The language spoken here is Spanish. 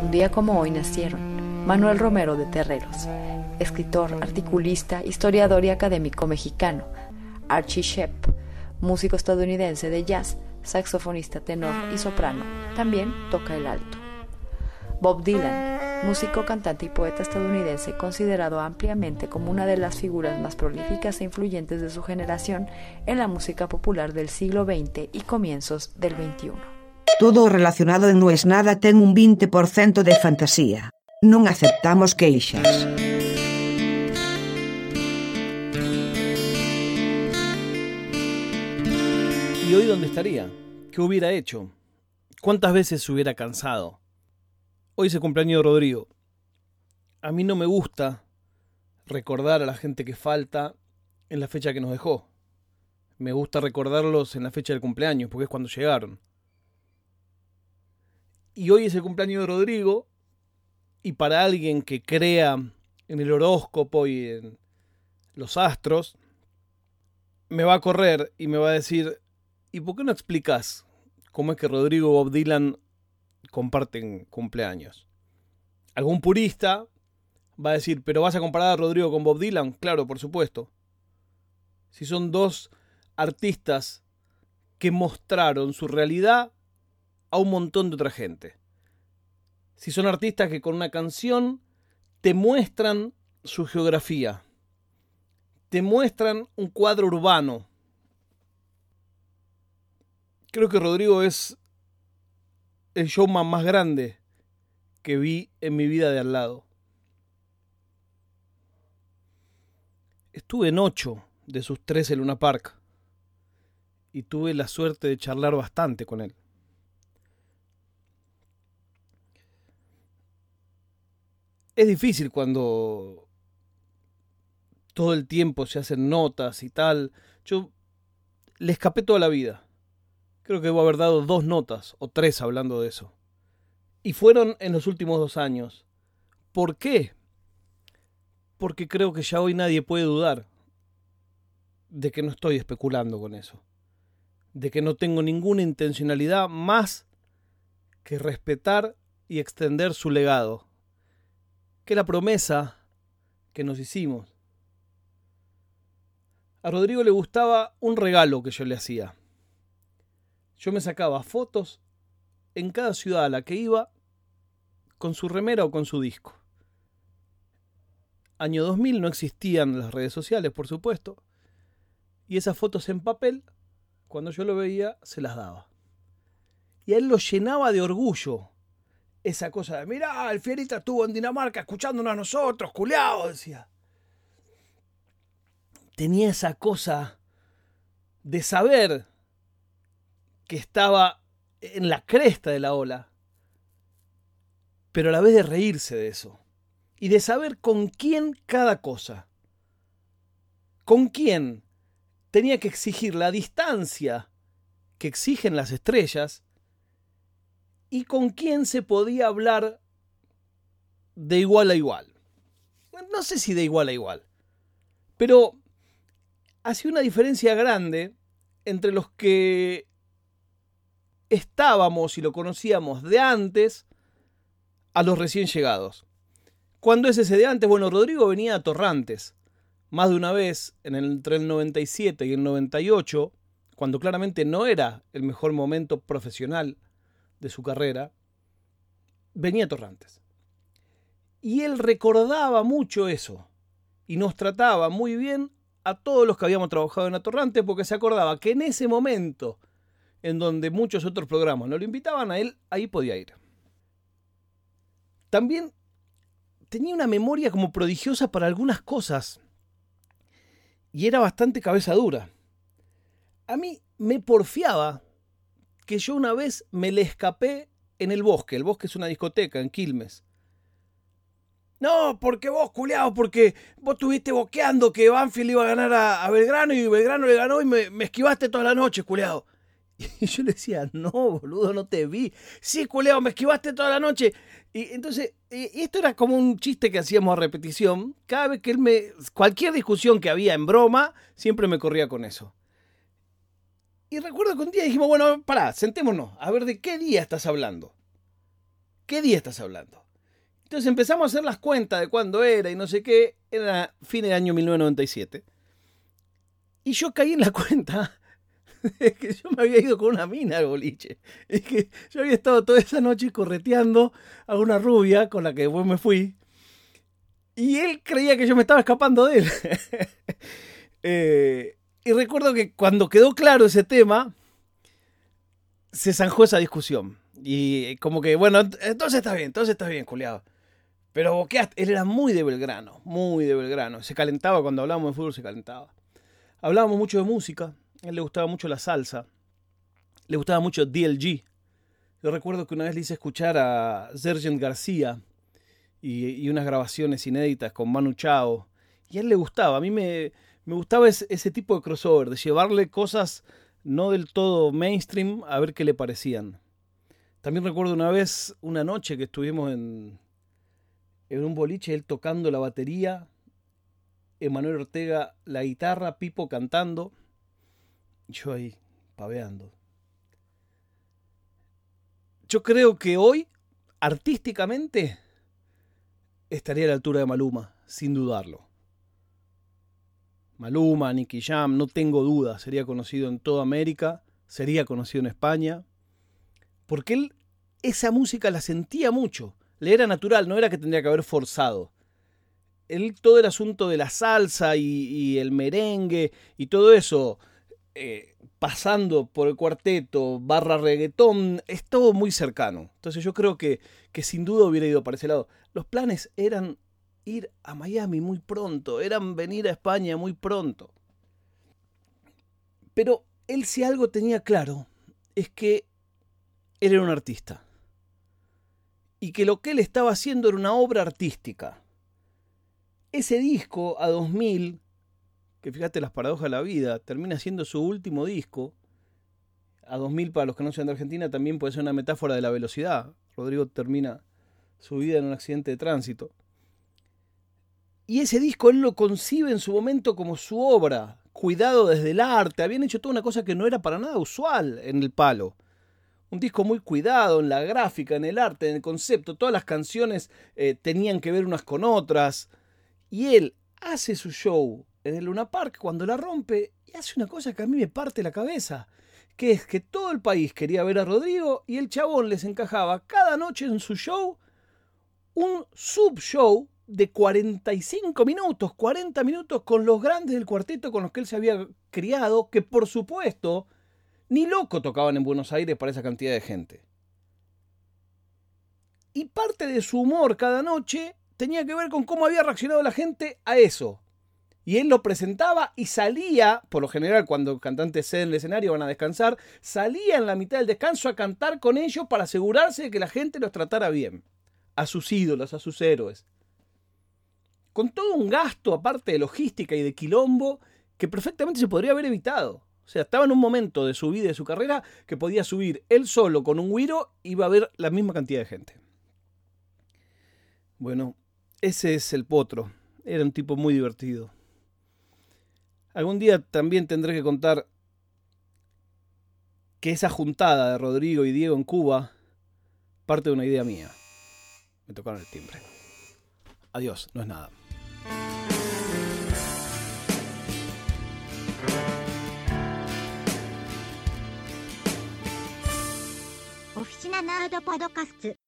Un día como hoy nacieron Manuel Romero de Terreros, escritor, articulista, historiador y académico mexicano, Archie Shepp, músico estadounidense de jazz, saxofonista tenor y soprano, también toca el alto. Bob Dylan, músico, cantante y poeta estadounidense considerado ampliamente como una de las figuras más prolíficas e influyentes de su generación en la música popular del siglo XX y comienzos del XXI. Todo relacionado en No es nada ten un 20% de fantasía. Non aceptamos queixas. ¿Y hoy dónde estaría? ¿Qué hubiera hecho? ¿Cuántas veces se hubiera cansado? Hoy es el cumpleaños de Rodrigo. A mí no me gusta recordar a la gente que falta en la fecha que nos dejó. Me gusta recordarlos en la fecha del cumpleaños, porque es cuando llegaron. Y hoy es el cumpleaños de Rodrigo, y para alguien que crea en el horóscopo y en los astros, me va a correr y me va a decir, ¿y por qué no explicas cómo es que Rodrigo y Bob Dylan comparten cumpleaños? Algún purista va a decir, ¿pero vas a comparar a Rodrigo con Bob Dylan? Claro, por supuesto. Si son dos artistas que mostraron su realidad a un montón de otra gente. Si son artistas que con una canción te muestran su geografía, te muestran un cuadro urbano. Creo que Rodrigo es el showman más grande que vi en mi vida de al lado. Estuve en ocho de sus tres en Luna Park y tuve la suerte de charlar bastante con él. Es difícil cuando todo el tiempo se hacen notas y tal. Yo le escapé toda la vida. Creo que debo haber dado dos notas o tres hablando de eso. Y fueron en los últimos dos años. ¿Por qué? Porque creo que ya hoy nadie puede dudar de que no estoy especulando con eso. De que no tengo ninguna intencionalidad más que respetar y extender su legado que la promesa que nos hicimos. A Rodrigo le gustaba un regalo que yo le hacía. Yo me sacaba fotos en cada ciudad a la que iba con su remera o con su disco. Año 2000 no existían las redes sociales, por supuesto, y esas fotos en papel, cuando yo lo veía, se las daba. Y a él lo llenaba de orgullo esa cosa de, mirá, el Fierita estuvo en Dinamarca escuchándonos a nosotros, culeado, decía. Tenía esa cosa de saber que estaba en la cresta de la ola, pero a la vez de reírse de eso, y de saber con quién cada cosa, con quién tenía que exigir la distancia que exigen las estrellas, y con quién se podía hablar de igual a igual. No sé si de igual a igual, pero hacía una diferencia grande entre los que estábamos y lo conocíamos de antes a los recién llegados. ¿Cuándo es ese de antes? Bueno, Rodrigo venía a Torrantes. Más de una vez, entre el 97 y el 98, cuando claramente no era el mejor momento profesional de su carrera, venía Torrantes. Y él recordaba mucho eso y nos trataba muy bien a todos los que habíamos trabajado en Atorrantes porque se acordaba que en ese momento en donde muchos otros programas no lo invitaban a él, ahí podía ir. También tenía una memoria como prodigiosa para algunas cosas y era bastante cabeza dura. A mí me porfiaba que yo una vez me le escapé en el bosque. El bosque es una discoteca en Quilmes. No, porque vos, culeado, porque vos estuviste boqueando que Banfield iba a ganar a, Belgrano y Belgrano le ganó y me, esquivaste toda la noche, culeado. Y yo le decía, no, boludo, no te vi. Sí, culeado, me esquivaste toda la noche. Y entonces, esto era como un chiste que hacíamos a repetición. Cada vez que él me. Cualquier discusión que había en broma, siempre me corría con eso. Y recuerdo que un día dijimos, bueno, pará, sentémonos, a ver de qué día estás hablando. ¿qué día estás hablando? Entonces empezamos a hacer las cuentas de cuándo era y no sé qué, era fin del año 1997. Y yo caí en la cuenta de que yo me había ido con una mina al boliche. Es que yo había estado toda esa noche correteando a una rubia con la que después me fui. Y él creía que yo me estaba escapando de él. Eh, y recuerdo que cuando quedó claro ese tema, se zanjó esa discusión. Y como que, bueno, entonces está bien, entonces está bien, culiado. Pero él era muy de Belgrano, muy de Belgrano. Se calentaba cuando hablábamos de fútbol, se calentaba. Hablábamos mucho de música, a él le gustaba mucho la salsa, le gustaba mucho DLG. Yo recuerdo que una vez le hice escuchar a Sergent García y, unas grabaciones inéditas con Manu Chao. Y a él le gustaba, a mí me, me gustaba ese, tipo de crossover, de llevarle cosas no del todo mainstream a ver qué le parecían. También recuerdo una vez, una noche que estuvimos en, en un boliche, él tocando la batería, Emanuel Ortega la guitarra, Pipo cantando, yo ahí paveando. Yo creo que hoy, artísticamente, estaría a la altura de Maluma, sin dudarlo. Maluma, Nicky Jam, no tengo duda, sería conocido en toda América, sería conocido en España, porque él esa música la sentía mucho, le era natural, no era que tendría que haber forzado él todo el asunto de la salsa y, el merengue y todo eso, eh, pasando por el cuarteto, barra reggaetón, es todo muy cercano. Entonces yo creo que, que sin duda hubiera ido para ese lado. Los planes eran ir a Miami muy pronto, eran venir a España muy pronto. Pero él si algo tenía claro es que él era un artista. Y que lo que él estaba haciendo era una obra artística ese disco a 2000, que fíjate las paradojas de la vida, termina siendo su último disco. A 2000, para los que no sean de Argentina, también puede ser una metáfora de la velocidad. Rodrigo termina su vida en un accidente de tránsito. Y ese disco él lo concibe en su momento como su obra, cuidado desde el arte. Habían hecho toda una cosa que no era para nada usual en el palo. Un disco muy cuidado en la gráfica, en el arte, en el concepto. Todas las canciones eh, tenían que ver unas con otras. Y él hace su show en el Luna Park cuando la rompe y hace una cosa que a mí me parte la cabeza, que es que todo el país quería ver a Rodrigo y el chabón les encajaba cada noche en su show un sub-show de 45 minutos, 40 minutos con los grandes del cuarteto con los que él se había criado, que por supuesto ni loco tocaban en Buenos Aires para esa cantidad de gente. Y parte de su humor cada noche tenía que ver con cómo había reaccionado la gente a eso. Y él lo presentaba y salía, por lo general cuando cantantes ceden el escenario van a descansar, salía en la mitad del descanso a cantar con ellos para asegurarse de que la gente los tratara bien. A sus ídolos, a sus héroes. Con todo un gasto aparte de logística y de quilombo que perfectamente se podría haber evitado. O sea, estaba en un momento de su vida y de su carrera que podía subir él solo con un guiro y iba a haber la misma cantidad de gente. Bueno, ese es el potro. Era un tipo muy divertido. Algún día también tendré que contar que esa juntada de Rodrigo y Diego en Cuba parte de una idea mía. Me tocaron el timbre. Adiós, no es nada. ナナードパドカスツ。